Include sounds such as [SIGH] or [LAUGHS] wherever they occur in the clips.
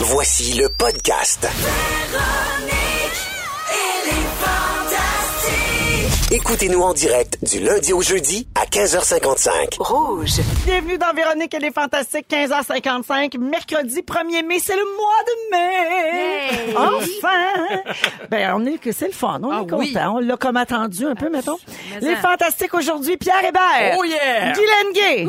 Voici le podcast. Écoutez-nous en direct du lundi au jeudi à 15h55. Rouge. Bienvenue dans Véronique, elle est fantastique, 15h55, mercredi 1er mai, c'est le mois de mai. Enfin! ben, on est que c'est le fun, on Ah est oui. content. On l'a comme attendu un peu, mettons. Mais Les ça. fantastiques aujourd'hui, Pierre Hébert. Oh yeah! Guylaine Gay.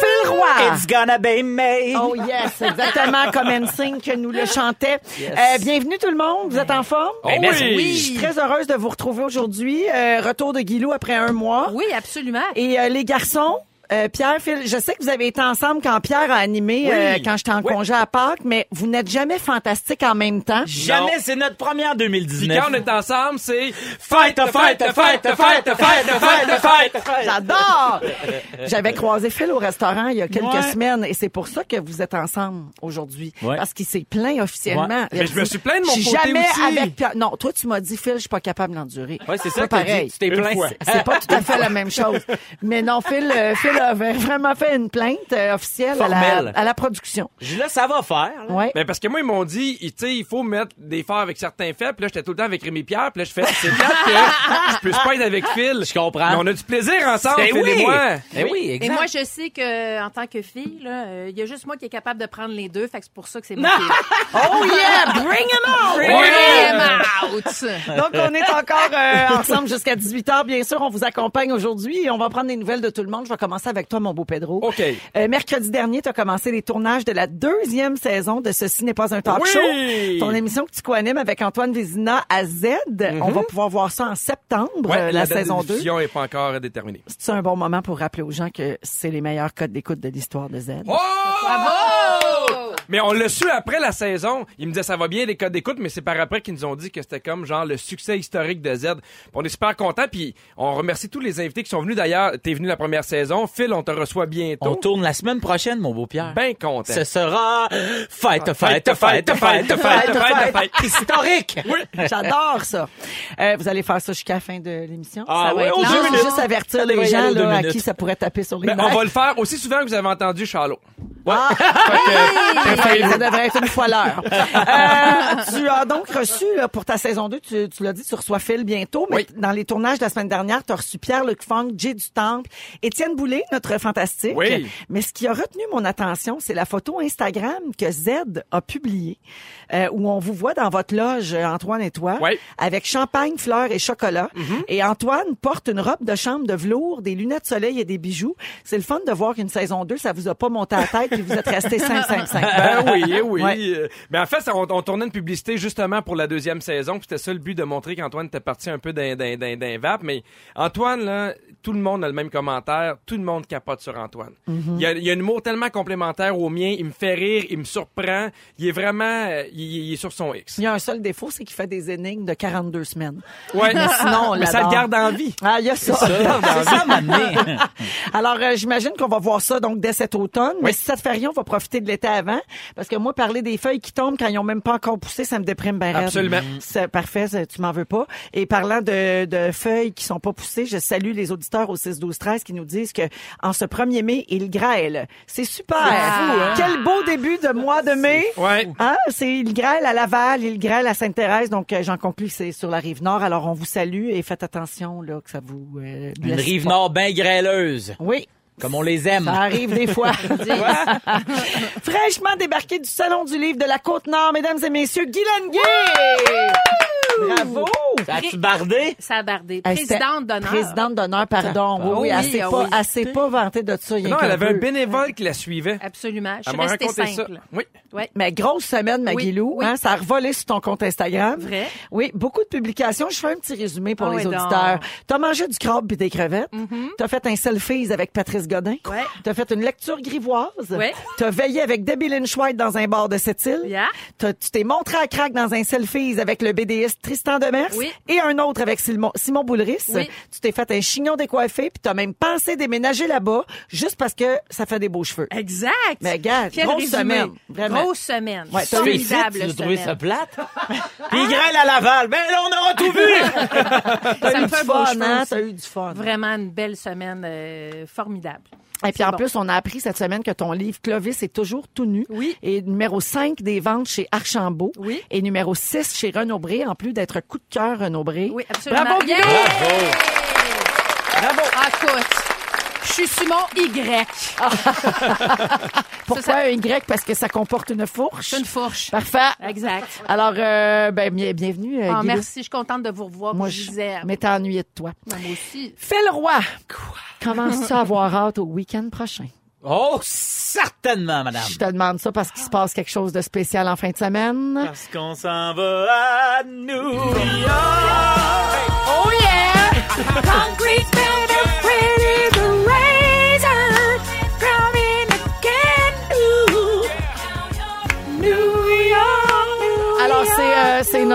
Phil Roy. It's gonna be me. Oh yes, exactement comme NSYNC que nous le chantait. Euh, bienvenue tout le monde, vous êtes en forme? Ben, merci. Je suis très heureuse de vous retrouver aujourd'hui. Euh, retour de Guilou après un mois. Oui, absolument. Et euh, les garçons, euh, Pierre, Phil, je sais que vous avez été ensemble quand Pierre a animé euh, quand j'étais en congé à Pâques, mais vous n'êtes jamais fantastiques en même temps. Jamais, c'est notre première Puis 2019. quand on est ensemble, c'est Fight, fight, fight, fight, fight, fight, fight, fight. J'adore! J'avais croisé Phil au restaurant il y a quelques Ouais. semaines et c'est pour ça que vous êtes ensemble aujourd'hui. Ouais. Parce qu'il s'est plaint officiellement. Ouais. Mais je me suis plaint de mon Je suis côté jamais aussi. avec Pierre. Non, toi, tu m'as dit, Phil, je suis pas capable d'endurer. Ouais, c'est ça pareil. dit. Tu t'es plaint. C'est pas tout à fait la même chose. Mais non, Phil, euh, Phil a vraiment fait une plainte euh, officielle à la, Formelle. à la production. Je dis là, ça va faire. là. Ouais. Ben parce que moi ils m'ont dit, tu sais, il faut mettre des phares avec certains faits. Puis là j'étais tout le temps avec Rémi Pierre. Puis là je fais, c'est plate que je puisse pas être avec Phil. Je comprends. Mais on a du plaisir ensemble, Ben Phil oui. et moi. Ben oui, Et exact. moi, je sais que en tant que fille, là, euh, il y a juste moi qui est capable de prendre les deux, fait que c'est pour ça que c'est moi qui. [LAUGHS] Oh yeah! Bring him on! Bring him out! Donc, on est encore euh, ensemble jusqu'à 18h. Bien sûr, on vous accompagne aujourd'hui et on va prendre des nouvelles de tout le monde. Je vais commencer avec toi, mon beau Pedro. OK. Euh, mercredi dernier, tu as commencé les tournages de la deuxième saison de Ceci n'est pas un talk Oui! show. Ton émission que tu co-animes avec Antoine Vézina à Z. On va pouvoir voir ça en septembre, Mhm. Ouais, euh, la, saison 2. diffusion est pas encore déterminée. C'est un bon moment pour rappeler aux gens que c'est les meilleurs codes d'écoute de l'histoire de Z? Oh! Bravo! Mais on l'a su après la saison. Ils me disaient ça va bien les codes d'écoute, mais c'est par après qu'ils nous ont dit que c'était comme genre le succès historique de Z. On est super contents, puis on remercie tous les invités qui sont venus d'ailleurs. T'es venu la première saison. Phil, on te reçoit bientôt. On tourne la semaine prochaine, mon beau Pierre. Ben content. Ce sera fight, fight, fight, fight, fight, fight, historique. [LAUGHS] Oui. J'adore ça. Euh, vous allez faire ça jusqu'à la fin de l'émission? Ah, ça va ouais, être non, juste avertir les gens là, à qui ça pourrait taper sur les ben, On va le faire aussi souvent que vous avez entendu Charlot. Ouais. Ah. [LAUGHS] ça devrait être une fois l'heure. Euh, tu as donc reçu, là, pour ta saison 2, tu, tu l'as dit, tu reçois Phil bientôt, mais Oui. dans les tournages de la semaine dernière, tu as reçu Pierre-Luc Funk, Jay du Temple, Étienne Boulay, notre fantastique. Oui. Mais ce qui a retenu mon attention, c'est la photo Instagram que Z a publiée, euh, où on vous voit dans votre loge, euh, Antoine et toi, Oui. avec champagne, fleurs et chocolat. Et Antoine porte une robe de chambre de velours, des lunettes de soleil et des bijoux. C'est le fun de voir qu'une saison 2, ça vous a pas monté à la tête et vous êtes resté 5-5-5. [LAUGHS] Ben [LAUGHS] oui, eh oui. Ouais. Mais en fait, ça, on, on tournait une publicité justement pour la deuxième saison. puis C'était ça le but de montrer qu'Antoine était parti un peu d'un, d'un, d'un, d'un vape. Mais Antoine, là, tout le monde a le même commentaire. Tout le monde capote sur Antoine. il, y a, il a un humour tellement complémentaire au mien. Il me fait rire, il me surprend. Il est vraiment... euh, Il, il est sur son X. Il y a un seul défaut, c'est qu'il fait des énigmes de 42 semaines. Ouais. Mais sinon, on [LAUGHS] Mais ça le garde en vie. Ah, il y a ça. Ça. [LAUGHS] Alors, euh, j'imagine qu'on va voir ça donc dès cet automne. Mais si ça te fait rien, on va profiter de l'été avant. Parce que moi, parler des feuilles qui tombent quand ils ont même pas encore poussé, ça me déprime bien. Absolument. C'est parfait, ça, tu m'en veux pas. Et parlant de, de feuilles qui sont pas poussées, je salue les auditeurs au 6 12 13 qui nous disent que en ce 1er mai, il grêle. C'est super. Quel beau début de mois de mai. Ouais. Hein? C'est il grêle à Laval, il grêle à Sainte-Thérèse, donc euh, j'en conclus que c'est sur la rive nord. Alors on vous salue et faites attention là que ça vous euh, Une rive pas. nord bien grêleuse, Oui. Comme on les aime. Ça arrive des fois. [LAUGHS] [LAUGHS] Fraîchement débarqué du Salon du Livre de la Côte-Nord, mesdames et messieurs, Guy Lenguet! Bravo! Ça a-tu bardé? Ça a bardé. Présidente d'honneur. Présidente d'honneur, pardon. Oui, oui, Oui, elle s'est ah pas, oui. elle s'est pas vantée de ça. Non, elle avait un bénévole qui la suivait. Absolument. Je Elle suis m'a restée raconté ça. Oui. Ouais. Mais grosse semaine, Maguilou. Oui, oui. Hein, ça a revolé sur ton compte Instagram. Vrai. Oui, beaucoup de publications. Je fais un petit résumé pour Ah les auditeurs. T'as mangé du crabe et des crevettes. T'as fait un selfies avec Patrice Godin. Ouais. T'as fait une lecture grivoise. Ouais. T'as veillé avec Debbie Lynch White dans un bar de cette île. Yeah. T'as- Tu t'es montré à crack dans un selfies avec le BDiste Tristan Demers. Oui. Et un autre avec Simon, Simon Boulris. Oui. Tu t'es fait un chignon décoiffé puis t'as même pensé déménager là-bas juste parce que ça fait des beaux cheveux. Exact. Mais regarde, Quel grosse résumé. semaine, vraiment. Grosse semaine. Ouais, t'as Formidable Tu as trouvé ça semaine. plate? [LAUGHS] Puis il grêle à Laval. Ben là, on aura tout vu! [LAUGHS] T'as Ça eu me du fait beau fun, hein? T'as eu du fun. Vraiment une belle semaine euh, formidable. Et puis en bon. plus, on a appris cette semaine que ton livre Clovis est toujours tout nu. Oui. Et numéro 5 des ventes chez Archambault. Oui. Et numéro 6 chez Renaud Bré, en plus d'être coup de cœur Renaud Bré. Oui, absolument. Bravo! Guido! Bravo. Ah, écoute, je suis sur mon Y. [LAUGHS] Pourquoi ça- un Y? Parce que ça comporte une fourche. Une fourche. Parfait. Exact. Alors, euh, ben, bien- bienvenue, euh, Ah, merci, je suis contente de vous revoir. Moi, je je disais. m'étais ennuyée de toi. Moi aussi. Phil Roy. Commences-tu à avoir hâte au week-end prochain? Oh, certainement, madame. Je te demande ça parce qu'il se passe quelque chose de spécial en fin de semaine. Parce qu'on s'en va à New York. Oh yeah! Concrete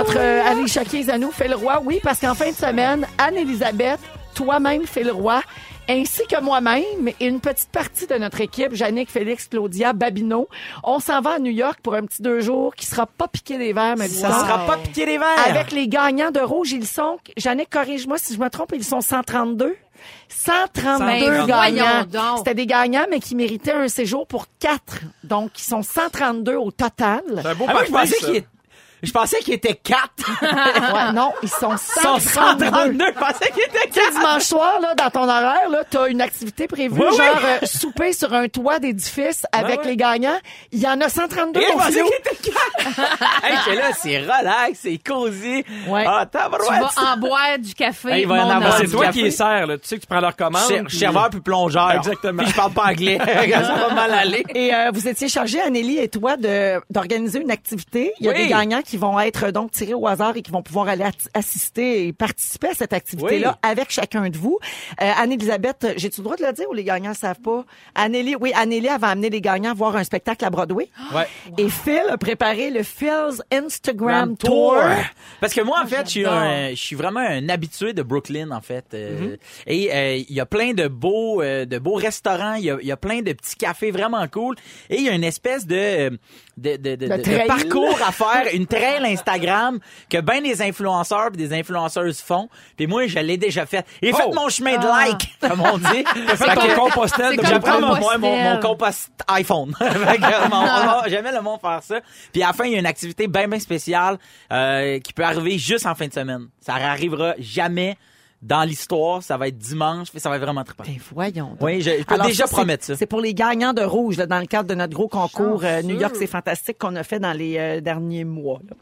notre euh, Alicia Keys à nous, Phil Roy. Oui, parce qu'en fin de semaine, Anne-Elisabeth, toi-même, Phil Roy, ainsi que moi-même et une petite partie de notre équipe, Jannick, Félix, Claudia, Babino, on s'en va à New York pour un petit deux jours qui sera pas piqué des verres, mais Ça sera pas piqué les verres. avec les gagnants de rouge, ils sont, Jannick, corrige-moi si je me trompe, ils sont 132. 132 Ben, gagnants. C'était des gagnants, mais qui méritaient un séjour pour quatre. Donc, ils sont 132 au total. C'est un beau Ah, moi, je pensais qu'il Je pensais qu'il était 4. [LAUGHS] Ouais, non, ils sont 132. 132. Je pensais qu'il était Tu sais, 4. dimanche soir, là, dans ton horaire, là, t'as une activité prévue, Oui, oui. genre euh, souper sur un toit d'édifice avec les gagnants. Il y en a 132 Et je pensais philo. qu'il était 4. [LAUGHS] hey, j'étais là, c'est relax, c'est cosy. Ouais. Ah, Tu vas en boire du café. Hey, il va y en avoir. C'est toi café. qui es serre, là. Tu sais que tu prends leur commande. Puis- Serveur puis plongeur. Exactement. Puis je parle pas anglais. [LAUGHS] ça va mal aller. Et euh, vous étiez chargé, Anneli et toi, de d'organiser une activité. Il y a Oui. des gagnants qui vont être donc tirés au hasard et qui vont pouvoir aller assister et participer à cette activité-là avec chacun de vous. Euh, Anne-Elisabeth, j'ai-tu le droit de le dire ou les gagnants ne savent pas? Annélie, oui, Annélie avait amené les gagnants voir un spectacle à Broadway. [GASPS] Ouais. Et Phil a préparé le Phil's Instagram Tour. Parce que moi, en fait, je suis, un- je suis vraiment un habitué de Brooklyn, en fait. Euh, Et euh, il y a plein de beaux, euh, de beaux restaurants. Il y a, il y a plein de petits cafés vraiment cool. Et il y a une espèce de, de, de, de- parcours à faire, une [LAUGHS] trail Instagram que ben des influenceurs et des influenceuses font. Puis moi, je l'ai déjà fait. Et Oh! fait mon chemin de Ah. like, [LAUGHS] comme on dit. T'as fait ton compostel J'apprends mon, mon, mon compost iPhone. [LAUGHS] [LAUGHS] J'aimais le monde faire ça. Puis à la fin, il y a une activité bien, bien spéciale euh, qui peut arriver juste en fin de semaine. Ça arrivera jamais dans l'histoire. Ça va être dimanche. Ça va être vraiment trippant. Ben voyons. donc. Oui, je, je peux Alors, déjà ça, promettre ça. C'est pour les gagnants de rouge là, dans le cadre de notre gros concours euh. New York, c'est fantastique qu'on a fait dans les euh, derniers mois. là.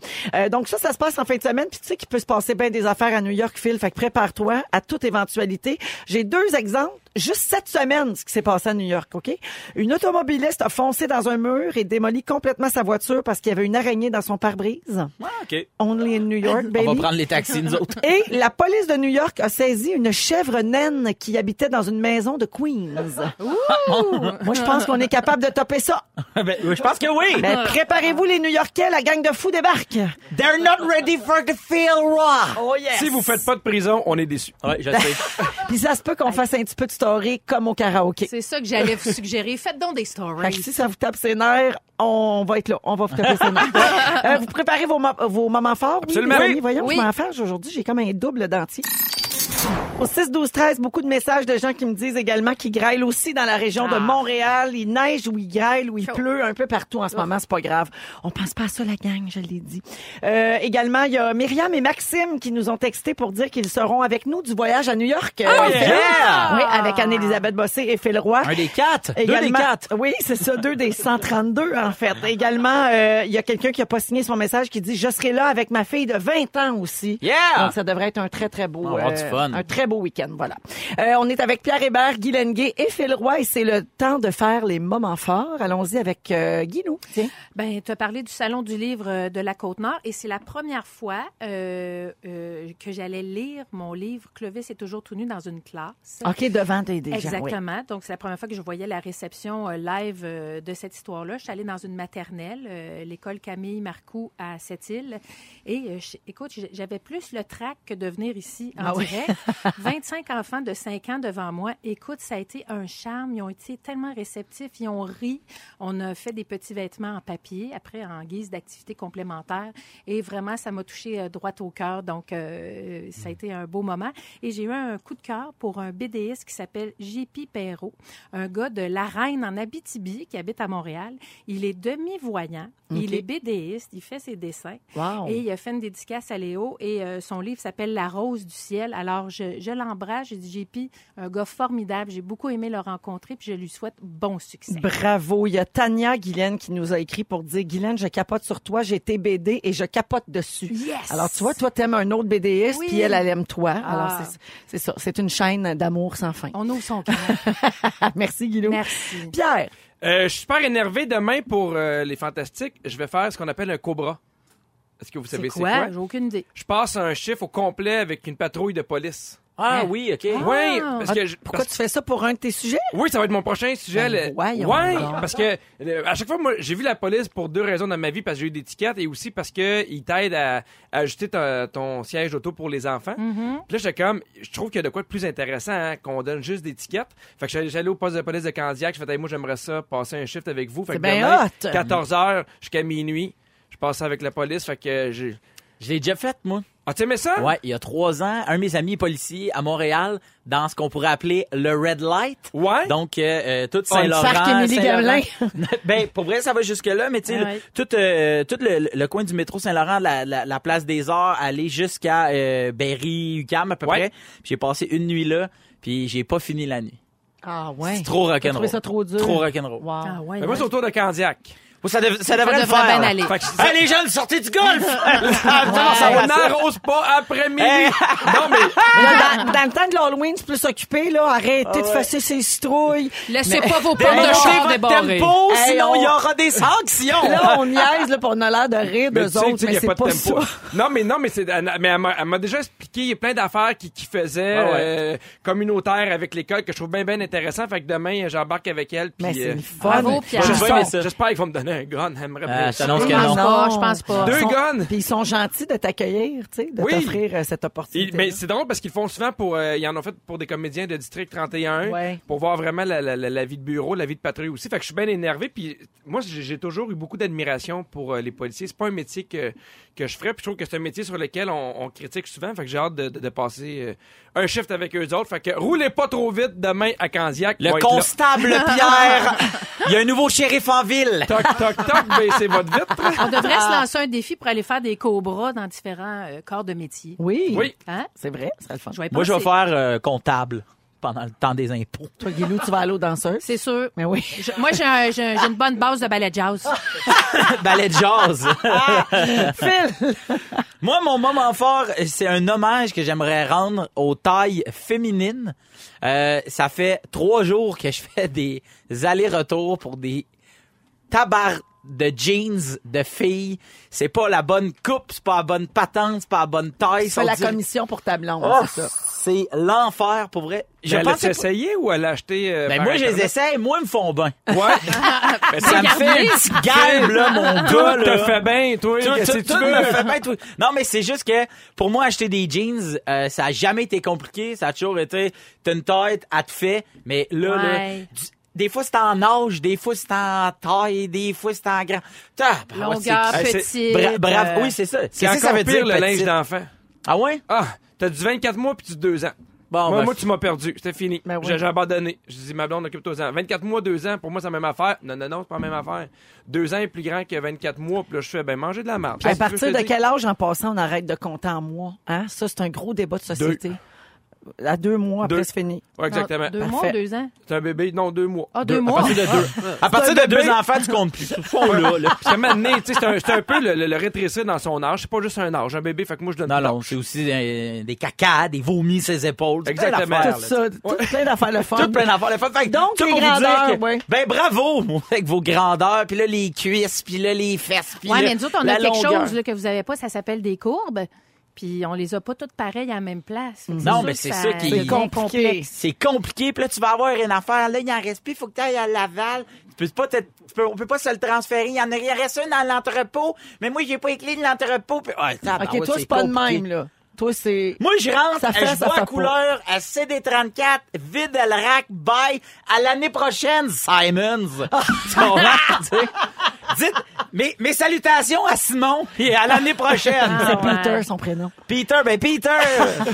Euh, donc ça, ça se passe en fin de semaine. Puis tu sais qu'il peut se passer bien des affaires à New York, Phil. Fait que prépare-toi à toute éventualité. J'ai deux exemples. Juste cette semaine, ce qui s'est passé à New York, OK? Une automobiliste a foncé dans un mur et démoli complètement sa voiture parce qu'il y avait une araignée dans son pare-brise. Ah, OK. Only in New York, baby. On va prendre les taxis, nous autres. [LAUGHS] Et la police de New York a saisi une chèvre naine qui habitait dans une maison de Queens. [LAUGHS] Moi, je pense qu'on est capable de topper ça. [LAUGHS] Ben, je pense que oui. Ben, préparez-vous les New-Yorkais, la gang de fous débarque. They're not ready for the feel raw. Oh yes. Si vous faites pas de prison, on est déçus. Ouais, je sais. Puis ça se peut qu'on fasse un petit peu de story comme au karaoké. C'est ça que j'allais vous suggérer. Faites donc des Fait que stories. si ça vous tape ses nerfs, on va être là. On va vous taper ses nerfs. [LAUGHS] Euh, vous préparez vos, vos moments forts? Absolument. Oui? Oui. Voyons, Oui. je m'en fâche aujourd'hui. J'ai comme un double dentier. Au 6, 12, 13, beaucoup de messages de gens qui me disent également qu'ils grêlent aussi dans la région de Ah. Montréal. Il neige ou il grêle ou il Chaud. pleut un peu partout en ce moment. C'est pas grave. On pense pas à ça, la gang, je l'ai dit. Euh, également, il y a Myriam et Maxime qui nous ont texté pour dire qu'ils seront avec nous du voyage à New York. Oh, Euh, yeah! Oui, avec Anne-Elisabeth Bossé et Phil Roy. Un des quatre. Deux des Également, quatre. oui, c'est ça, deux des 132 en fait. Également, euh, il y a quelqu'un qui a pas signé son message qui dit je serai là avec ma fille de 20 ans aussi. Yeah! Donc ça devrait être un très très beau On va avoir du fun. un très beau week-end, voilà. Euh, on est avec Pierre Hébert, Guy Lenguet et Phil Roy et c'est le temps de faire les moments forts. Allons-y avec euh, Guy. Ben, tu as parlé du Salon du livre euh, de la Côte-Nord et c'est la première fois euh, que j'allais lire mon livre Clovis est toujours tout nu dans une classe. OK, devant des, des gens, oui. Exactement. Donc, c'est la première fois que je voyais la réception euh, live euh, de cette histoire-là. Je suis allée dans une maternelle, euh, l'école Camille Marcoux à Sept-Îles. Et je- écoute, j'avais plus le trac que de venir ici en Ah oui. direct. [LAUGHS] 25 enfants de 5 ans devant moi. Écoute, ça a été un charme. Ils ont été tellement réceptifs. Ils ont ri. On a fait des petits vêtements en papier, après en guise d'activité complémentaire. Et vraiment, ça m'a touché droit au cœur. Donc, euh, ça a été un beau moment. Et j'ai eu un coup de cœur pour un BDiste qui s'appelle JP Perrault, un gars de La Reine en Abitibi qui habite à Montréal. Il est demi-voyant. Il est BDiste. Il fait ses dessins. Wow. Et il a fait une dédicace à Léo et euh, son livre s'appelle La rose du ciel. Alors, je, je l'embrasse. J'ai dit, JP, un gars formidable. J'ai beaucoup aimé le rencontrer puis je lui souhaite bon succès. Bravo. Il y a Tania Guylaine qui nous a écrit pour dire Guylaine, je capote sur toi, j'ai été BD et je capote dessus. Yes! Alors, tu vois, toi, t'aimes un autre Oui. puis elle, elle aime toi. Alors, Ah. c'est- c'est ça. C'est une chaîne d'amour sans fin. On ouvre son [LAUGHS] cœur. Merci, Guilou. Merci. Pierre. Euh, je suis super énervé demain pour euh, les fantastiques. Je vais faire ce qu'on appelle un cobra. Est-ce que vous savez c'est quoi? quoi? J'ai aucune idée. Je passe un chiffre au complet avec une patrouille de police. Ah Hein? oui, OK. Oui, parce Ah, que je- Pourquoi parce- tu fais ça pour un de tes sujets? oui, ça va être mon prochain sujet. Ben, le- voyons ouais, donc. parce que euh, à chaque fois, moi, j'ai vu la police pour deux raisons dans ma vie parce que j'ai eu des tickets et aussi parce que ils t'aident à, à ajuster ton siège d'auto pour les enfants. Mm-hmm. Puis là, j'étais comme, je trouve qu'il y a de quoi de plus intéressant hein, qu'on donne juste des tickets. Fait que j'allais- j'allais au poste de police de Candiac, je fais, Hey, moi, j'aimerais ça passer un shift avec vous. Fait C'est que bien demain, hot. 14 h jusqu'à minuit, je passe avec la police. Fait que j'ai. Je l'ai déjà fait, moi. Ah, tu aimais ça? Ouais, il y a trois ans, un de mes amis est policier à Montréal, dans ce qu'on pourrait appeler le Red Light. Ouais. Donc, euh, euh, tout Oh, le Saint-Laurent. Gamelin. [LAUGHS] ben, pour vrai, ça va jusque-là, mais tu sais, Ah ouais. tout, euh, tout le, le coin du métro Saint-Laurent, la, la, la place des Arts, aller jusqu'à euh, Berry, UQAM à peu Ouais. près. J'ai passé une nuit là, puis j'ai pas fini la nuit. Ah, ouais. C'est trop rock'n'roll. trouvé ça trop dur? Trop rock'n'roll. Wow. Ah ouais. Mais moi, c'est autour de Candiac. Ça, dev- ça devrait le devrait faire. bien aller. Fait que Hey, les jeunes, sortez du golf! [LAUGHS] On n'arrose pas après-midi. non, mais [LAUGHS] Là, dans, dans le temps de l'Halloween, c'est plus occupé, là. Arrêtez de fesser ses citrouilles. Laissez pas vos Démontez de char votre débarrées. tempo, Hey, sinon on- il y aura des [LAUGHS] sanctions. Là, on niaise, là, pis on a l'air de rire Mais d'eux autres, mais c'est pas pas de tempo. ça. Non, mais non, mais c'est, elle- mais elle m'a, déjà expliqué il y a plein d'affaires qui, qui faisaient Ah ouais. euh, communautaires avec l'école que je trouve bien bien intéressant. Fait que demain j'embarque avec elle. Puis, Mais c'est euh, j'espère, ça. j'espère qu'ils vont me donner un gun. J'aimerais Ah, bien je ça. t'annonce que Je pense non. pas, je pense pas. Deux Ils sont- guns. Puis ils sont gentils de t'accueillir, tu sais, de Oui. t'offrir euh, cette Et- opportunité. mais c'est drôle parce qu'ils le font souvent pour. euh, ils en ont fait pour des comédiens de District 31 Ouais. pour voir vraiment la, la- la- la vie de bureau, la vie de patrouille aussi. Fait que je suis bien énervé. Puis moi, j'ai j'ai toujours eu beaucoup d'admiration pour euh, les policiers. C'est pas un métier que, que je ferais. Puis je trouve que c'est un métier sur lequel on, on critique souvent. Fait que j'ai hâte de, de- de passer euh, un shift avec eux autres. Fait que roulez pas trop vite demain à Candiac. Le Va être là. constable Pierre, [LAUGHS] il y a un nouveau shérif en ville. Toc, toc, toc, baissez votre vitre. On devrait se lancer un défi pour aller faire des cobras dans différents euh, corps de métier. Oui. Oui. Hein? C'est vrai, c'est le fun. Je vais y Moi, je vais penser. faire euh, comptable pendant le temps des impôts. Toi, Guilou, tu vas aller aux danseuses? C'est sûr. Mais oui. Je- moi, j'ai un- j'ai j'ai une bonne base de ballet jazz. [LAUGHS] Ballet de jazz. [LAUGHS] Phil! Moi, mon moment fort, c'est un hommage que j'aimerais rendre aux tailles féminines. Euh, ça fait trois jours que je fais des allers-retours pour des tabar de jeans de filles. C'est pas la bonne coupe, c'est pas la bonne patente, c'est pas la bonne taille. Fais la dire- commission pour ta blonde, Oh, c'est ça. c'est l'enfer pour vrai. Je elle pense c'est essayé ou elle l'a acheté euh, ben moi, je les essaie, moi, ils me font bien. Ouais. [LAUGHS] Mais Ça me fait un petit galbe, là, mon gars, Tout te fait bien, toi. Tout, tout- tout me fait bien, tout. Non, mais c'est juste que pour moi, acheter des jeans, euh, ça a jamais été compliqué. Ça a toujours été, t'as une tête, elle te fait. Mais là, là, Ouais. Du- des fois c'est en âge, des fois c'est en taille, des fois c'est en grand. Longueur. Bra- bravo, euh, oui, c'est ça. C'est Qu'est-ce que ça encore veut pire dire, le linge d'enfant. Ah ouais? Ah, t'as du 24 mois puis tu 2 ans. Bon, moi, ben, moi, tu m'as perdu. C'était fini. Ben oui. J'ai abandonné. Je dis, ma blonde, occupe-toi-en. 24 mois, 2 ans, pour moi, c'est la même affaire. Non, non, non, c'est pas la même affaire. 2 ans est plus grand que 24 mois. Puis là, je fais, ben, manger de la merde. À que partir de quel âge, en passant, on arrête de compter en mois? Hein? Ça, c'est un gros débat de société. À deux mois, après, Deux. c'est fini. dise? Ouais, exactement. Deux Parfait. mois ou deux ans? C'est un bébé, non, 2 mois. Ah, deux, à mois? partir de deux, à partir de deux enfants, tu comptes plus. Ils sont là, là. Parce que maintenant, tu sais, c'est un, c'est un peu le, le- le rétrécir dans son âge. C'est pas juste un âge. Un bébé, fait que moi, je donne Non, tout non, c'est aussi euh, des cacas, des vomis sur ses épaules. Exactement. Tout ça, tout plein d'affaires le fun. Tout plein d'affaires. le fun. Fait que, Donc, ça les pour vous dire grandeurs, que- ouais. Ben, bravo, moi, avec vos grandeurs, puis là, les cuisses, puis là, les fesses, puis Ouais, là, mais nous autres, on a quelque chose là, que vous avez pas, ça s'appelle des courbes. Puis on les a pas toutes pareilles à la même place. Non, mais c'est ça qui- C'est compliqué. C'est compliqué, puis là, tu vas avoir une affaire. Là, il en reste plus, il faut que tu ailles à Laval. Tu peux pas te- tu peux- on peut pas se le transférer. Il y en a, il en reste un dans l'entrepôt, mais moi, j'ai pas les clés de l'entrepôt. puis- OK, toi, c'est pas de même, là. Toi, c'est... Moi, je rentre, Ça fait, je ça vois à couleur à CD34, vide le rack, bye, à l'année prochaine, Simons. Tu comprends? Tu sais? Dites, mes, mes salutations à Simon, et à l'année prochaine. Ah, C'est. Peter, son prénom. Peter, ben Peter, à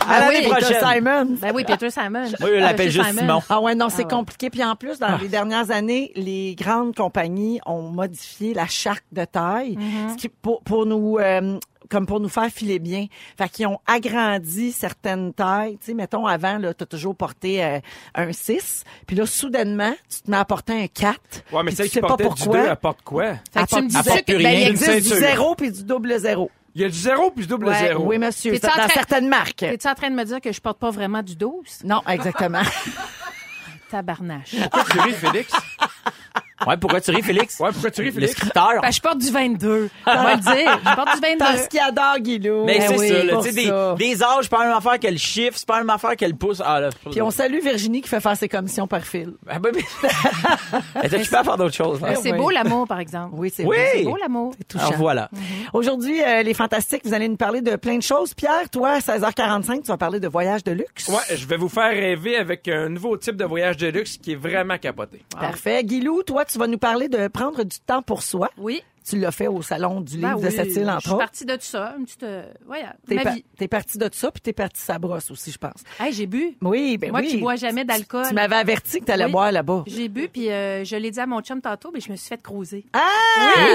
Ah l'année oui, Peter prochaine. Simon. Ben oui, Peter Simon. Moi, je l'appelle juste Simon. Ah ouais, non, c'est ouais. compliqué. Puis en plus, dans les dernières années, les grandes compagnies ont modifié la charte de taille, Mm-hmm. ce qui, pour, pour nous... euh, comme pour nous faire filer bien. Fait qu'ils ont agrandi certaines tailles. Tu sais, mettons, avant, là, t'as toujours porté euh, un 6. Puis là, soudainement, tu te mets à porter un 4. Ouais, mais puis celle tu qui sais pas portait du pourquoi. 2, elle porte quoi? Fait que tu me disais que Ben, il existe du ceinture. zéro puis du double zéro. Il y a du 0 plus double Ouais, 0. Oui, monsieur. Dans en train- certaines marques. T'es-tu en train de me dire que je porte pas vraiment du 12? Non, exactement. [LAUGHS] Tabarnache. Pourquoi tu ris, Félix? [LAUGHS] Ouais, pourquoi tu ris, Félix? Ouais, pourquoi tu ris, Le Félix? scripteur. Ben, je porte du 22. On va le dire. Je porte du 22. Parce qu'il adore Guilou. Mais Ben c'est oui, ça, là, des, âges, c'est pas la même affaire que le chiffre, c'est pas la même affaire que le pouce. Ah, là. Puis on salue Virginie qui fait faire ses commissions par fil. Ah, ben, mais- [LAUGHS] Elle occupée à faire d'autres choses. hein? Mais c'est oui. beau l'amour, par exemple. Oui, c'est Oui. C'est beau l'amour. C'est touchant. Alors voilà. Aujourd'hui, euh, les fantastiques, vous allez nous parler de plein de choses. Pierre, toi, à 16h45, tu vas parler de voyage de luxe. Ouais, je vais vous faire rêver avec un nouveau type de voyage de luxe qui est vraiment capoté. Parfait. Guilou, toi, tu vas nous parler de prendre du temps pour soi. Oui. Tu l'as fait au salon du livre Ben de oui, cette île, Je entre suis autres. partie de tout ça. Une petite, euh, voyage. T'es Ma pa- vie. t'es parti de ça, puis t'es parti sa brosse aussi, je pense. Hey, j'ai bu. Oui, ben Moi oui. qui bois jamais d'alcool. Tu m'avais averti que t'allais Oui. boire là-bas. J'ai bu, puis euh, je l'ai dit à mon chum tantôt, mais je me suis fait croiser. Ah!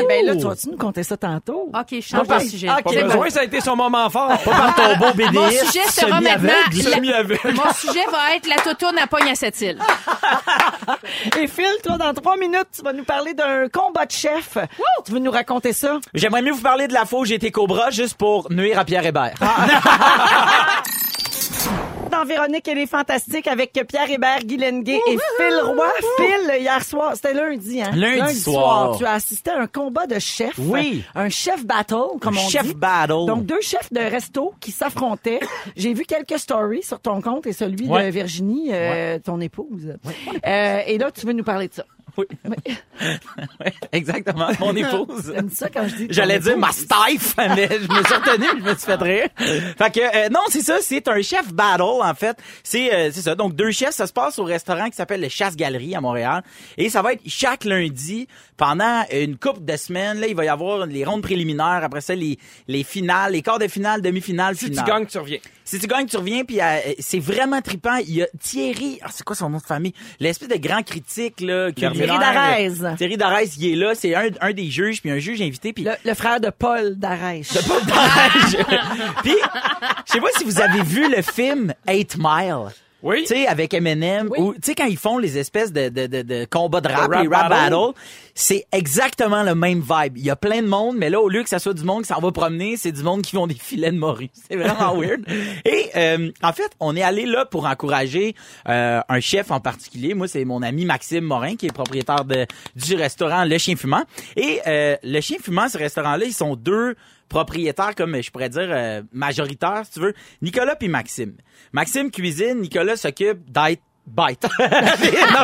Ben là, tu vas-tu nous compter ça tantôt? OK, je change de oui. sujet. Ok, Pas C'est besoin, bon. ça a été son moment fort. Pas par ton beau BDS. Mon sujet sera maintenant... Mon sujet va être la totoune à pogne à cette île. [LAUGHS] Et Phil, toi, dans trois minutes, tu vas nous parler d'un combat de chef. Tu veux nous raconter ça? J'aimerais mieux vous parler de la fois où j'ai été Cobra juste pour nuire à Pierre Hébert. [LAUGHS] Dans Véronique, elle est fantastique avec Pierre Hébert, Guy Lenguet et Phil Roy. Phil, hier soir, c'était lundi, hein? Lundi soir. Tu as assisté à un combat de chefs. Oui. Un chef battle, comme on Chef dit. battle. Donc, deux chefs de resto qui s'affrontaient. J'ai vu quelques stories sur ton compte et celui Ouais. de Virginie, euh, ton épouse. Euh, et là, tu veux nous parler de ça. Oui. [LAUGHS] Ouais, Exactement, mon épouse. J'aime ça quand je dis ton J'allais dire ma stife, mais je me suis retenu, je me suis fait rire. Fait que euh, non, c'est ça, c'est un chef battle en fait. C'est euh, c'est ça. Donc deux chefs, ça se passe au restaurant qui s'appelle le Chasse Galerie à Montréal et ça va être chaque lundi pendant une couple de semaines là, il va y avoir les rondes préliminaires, après ça les les finales, les quarts de finale, demi-finale, Si tu finale. gagnes, tu reviens. Si tu gagnes, tu reviens, puis euh, c'est vraiment trippant. Il y a Thierry, ah, c'est quoi son nom de famille? L'espèce de grand critique, là. Thierry. Darès. Thierry Darès, il est là, c'est un, un des juges, puis un juge invité, puis... Le, le frère de Paul Darèche. [LAUGHS] puis, je sais pas si vous avez vu le film Eight Mile. Oui. Tu sais, avec Eminem, ou tu sais, quand ils font les espèces de, de, de, de combats de rap, rap les rap battle. battles, c'est exactement le même vibe. Il y a plein de monde, mais là, au lieu que ça soit du monde qui s'en va promener, c'est du monde qui font des filets de morue. [LAUGHS] C'est vraiment [LAUGHS] weird. Et euh, en fait, on est allé là pour encourager euh, un chef en particulier. Moi, c'est mon ami Maxime Morin, qui est propriétaire de, du restaurant Le Chien Fumant. Et euh, Le Chien Fumant, ce restaurant-là, ils sont deux propriétaires, comme je pourrais dire, euh, majoritaires, si tu veux, Nicolas puis Maxime. Maxime cuisine, Nicolas s'occupe d'être bite. [LAUGHS] non,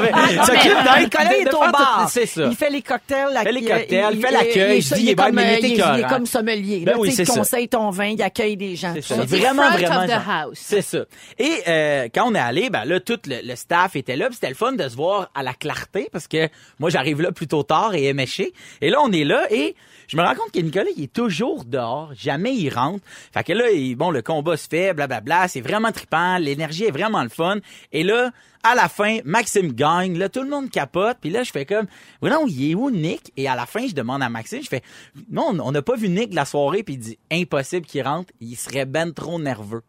mais, s'occupe d'être... Nicolas, il de est au bar. C'est ça. Il fait les cocktails. la- Fait les cocktails, il fait l'accueil, je dis, il est comme, bien, mais il est euh, il est- il comme sommelier. Ben là, oui, il conseille ton vin, il accueille des gens. C'est ça. Il vraiment, vraiment. C'est ça. Et euh, quand on est allé, ben là, tout le, le staff était là. C'était le fun de se voir à la clarté parce que moi, j'arrive là plutôt tard et éméché. Et là, on est là et je me rends compte que Nicolas, il est toujours dehors, jamais il rentre. Fait que là, bon, le combat se fait, blablabla, c'est vraiment trippant, l'énergie est vraiment le fun. Et là, à la fin, Maxime gagne, là, tout le monde capote, puis là, je fais comme, non, il est où Nick? Et à la fin, je demande à Maxime, je fais, non, on n'a pas vu Nick la soirée, puis il dit, impossible qu'il rentre, il serait ben trop nerveux.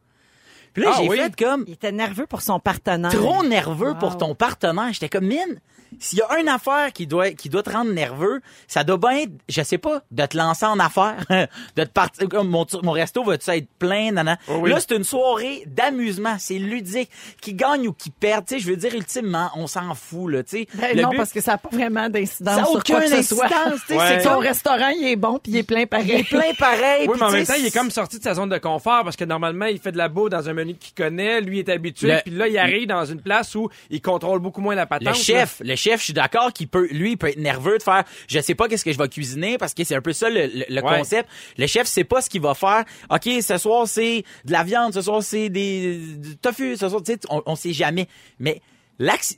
Puis là, Ah j'ai oui? fait comme, Il était nerveux pour son partenaire. trop nerveux pour ton partenaire. J'étais comme, mine, s'il y a une affaire qui doit, qui doit te rendre nerveux, ça doit bien être, je sais pas, de te lancer en affaires, [LAUGHS] de te partir, comme mon, mon resto va-tu être plein, nana. Oh oui. Là, c'est une soirée d'amusement, c'est ludique. Qui gagne ou qui perd, tu sais, je veux dire, ultimement, on s'en fout, là, tu sais. Ben non, but- parce que ça n'a pas vraiment d'incidence Ça a sur aucun incidence, tu sais, Ouais. c'est Son comme, restaurant, il est bon, puis il est plein il est pareil. plein pareil. Oui, puis mais en même temps, il est comme sorti de sa zone de confort parce que normalement, il fait de la boue dans un menu qu'il connaît, lui est habitué, puis là, il arrive dans une place où il contrôle beaucoup moins la patente. Le chef, le chef, je suis d'accord qu'il peut, lui, il peut être nerveux de faire, je sais pas qu'est-ce que je vais cuisiner parce que c'est un peu ça le, le- le Ouais. concept. Le chef sait pas ce qu'il va faire. Ok, ce soir c'est de la viande, ce soir c'est des du tofu, ce soir, tu sais, on, on sait jamais. Mais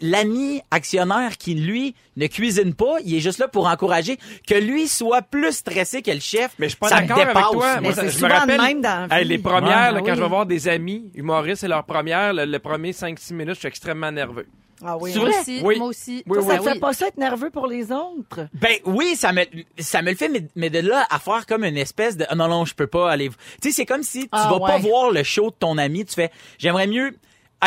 l'ami actionnaire qui lui ne cuisine pas, il est juste là pour encourager que lui soit plus stressé que le chef. Mais je suis pas ça d'accord avec toi. moi. Je me rappelle, même dans hey, les premières, Ouais, là, quand je vais voir des amis humoristes, c'est leur première, le, le premier 5-6 minutes, je suis extrêmement nerveux. Ah oui. C'est Moi aussi, Oui. moi aussi. Oui, Ça, ça oui, te Ben fait pas ça être nerveux pour les autres? Ben oui, ça me ça me le fait, mais, mais de là à faire comme une espèce de Ah non non, je peux pas aller. Tu sais, c'est comme si tu Ah, vas pas voir le show de ton ami, tu fais j'aimerais mieux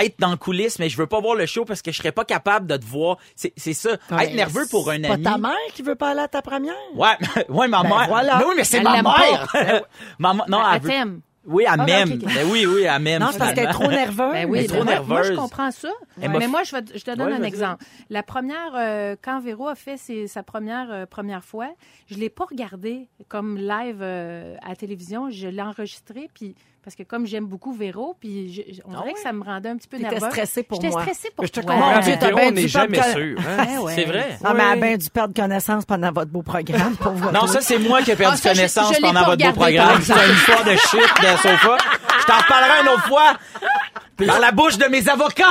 être dans le coulisses, mais je veux pas voir le show parce que je serais pas capable de te voir. C'est c'est ça. Ouais, être nerveux pour un c'est ami. pas ta mère qui veut pas aller à ta première? Ouais, [LAUGHS] ouais, ma Ben mère. voilà. Mais oui, mais c'est Elle ma mère. [LAUGHS] Maman, non, elle Elle veut- t'aime. Oui, Ah, ok, ok. Ben oui, oui, elle m'aime. Non, c'est parce qu'elle est trop nerveuse. Ben Elle est trop ben moi- Moi, je nerveuse. comprends ça. Mais moi, je, vais, je te donne Ouais, un exemple. La première, euh, quand Véro a fait ses- sa première euh, première fois, je l'ai pas regardé comme live euh, à la télévision. Je l'ai enregistré, puis parce que comme j'aime beaucoup Véro, puis je- je- on dirait que ça me rendait un petit peu nerveuse. stressée pour J'étais moi. stressée pour Mais je te toi. comprends, Véro, on n'est jamais sûr. hein? Ouais. C'est vrai. Non, mais elle a bien dû perdre connaissance pendant votre beau programme pour votre Non, ça, c'est moi qui ai perdu Ah, ça, connaissance je pendant votre beau programme. C'est une histoire de shit de sofa. Je t'en reparlerai une autre fois. Dans la bouche de mes avocats.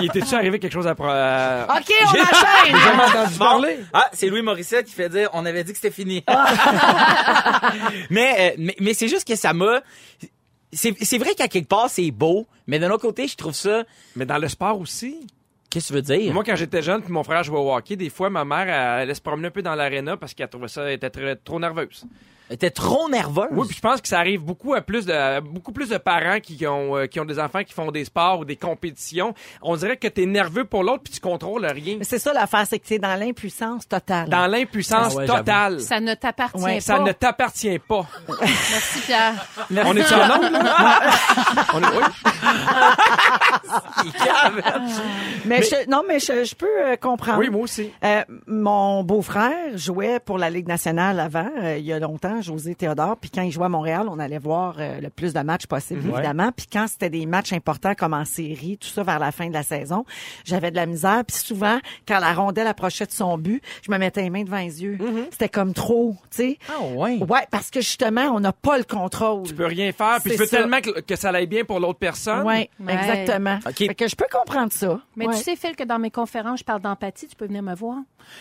Il était-tu arrivé quelque chose à... pro- à- OK, on J'ai- enchaîne! J'ai [LAUGHS] jamais entendu Bon. parler. Ah, c'est Louis Morissette qui fait dire on avait dit que c'était fini. [LAUGHS] [LAUGHS] mais, euh, mais mais c'est juste que ça m'a c'est vrai qu'à quelque part c'est beau, mais d'un autre côté, je trouve ça Mais dans le sport aussi. qu'est-ce que tu veux dire? Moi, quand j'étais jeune, puis mon frère jouait au hockey, des fois, ma mère, elle, allait se promener un peu dans l'aréna parce qu'elle trouvait ça, elle était très- trop nerveuse. T'es trop nerveuse. Oui, puis je pense que ça arrive beaucoup à plus de à beaucoup plus de parents qui ont euh, qui ont des enfants qui font des sports ou des compétitions. On dirait que t'es nerveux pour l'autre puis tu contrôles rien. Mais c'est ça l'affaire, c'est que c'est dans l'impuissance totale. Dans l'impuissance Ah ouais, totale. Ça ne t'appartient Ouais, pas. Ça ne t'appartient pas. [LAUGHS] Merci, Pierre. On est sur en [LAUGHS] onde, là? On est, oui. [LAUGHS] mais, je- non, mais je, je peux euh, comprendre. oui, moi aussi. Euh, mon beau-frère jouait pour la Ligue nationale avant, euh, il y a longtemps, José Théodore. Puis quand il jouait à Montréal, on allait voir euh, le plus de matchs possible, Mhm. évidemment. Puis quand c'était des matchs importants comme en série, tout ça vers la fin de la saison, j'avais de la misère. Puis souvent, quand la rondelle approchait de son but, je me mettais les mains devant les yeux. Mhm. C'était comme trop, tu sais. Ah ouais. Ouais, parce que justement, on n'a pas le contrôle. Tu peux rien faire puis C'est tu veux ça. tellement que, que ça aille bien pour l'autre personne. Ouais, Ouais. exactement. Ok. Fait que je peux comprendre ça. Mais Ouais. tu sais, Phil, que dans mes conférences, je parle d'empathie. Tu peux venir me voir.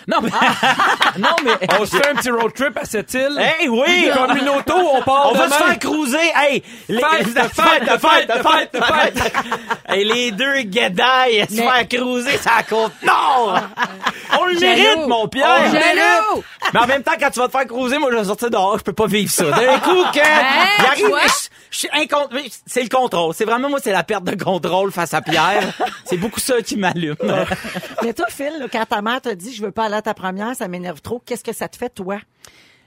Non mais [LAUGHS] non mais On se fait un petit road trip à cette île. Hey oui, Comme une auto, on part on va se faire cruiser. Hey, les Fête, de [LAUGHS] fête, de fête, de fête, de fête. hey, les deux guédailles se faire cruiser ça compte. Non! On le Jaloux. mérite mon Pierre. On le mérite. Mais en même temps, quand tu vas te faire cruiser, moi, je vais sortir dehors. Je peux pas vivre ça. D'un coup, que mais je, suis incont- mais C'est le contrôle. C'est vraiment, moi, c'est la perte de contrôle face à Pierre. C'est beaucoup ça qui m'allume. [LAUGHS] Mais toi, Phil, quand ta mère t'a dit je veux pas aller à ta première, ça m'énerve trop, qu'est-ce que ça te fait, toi?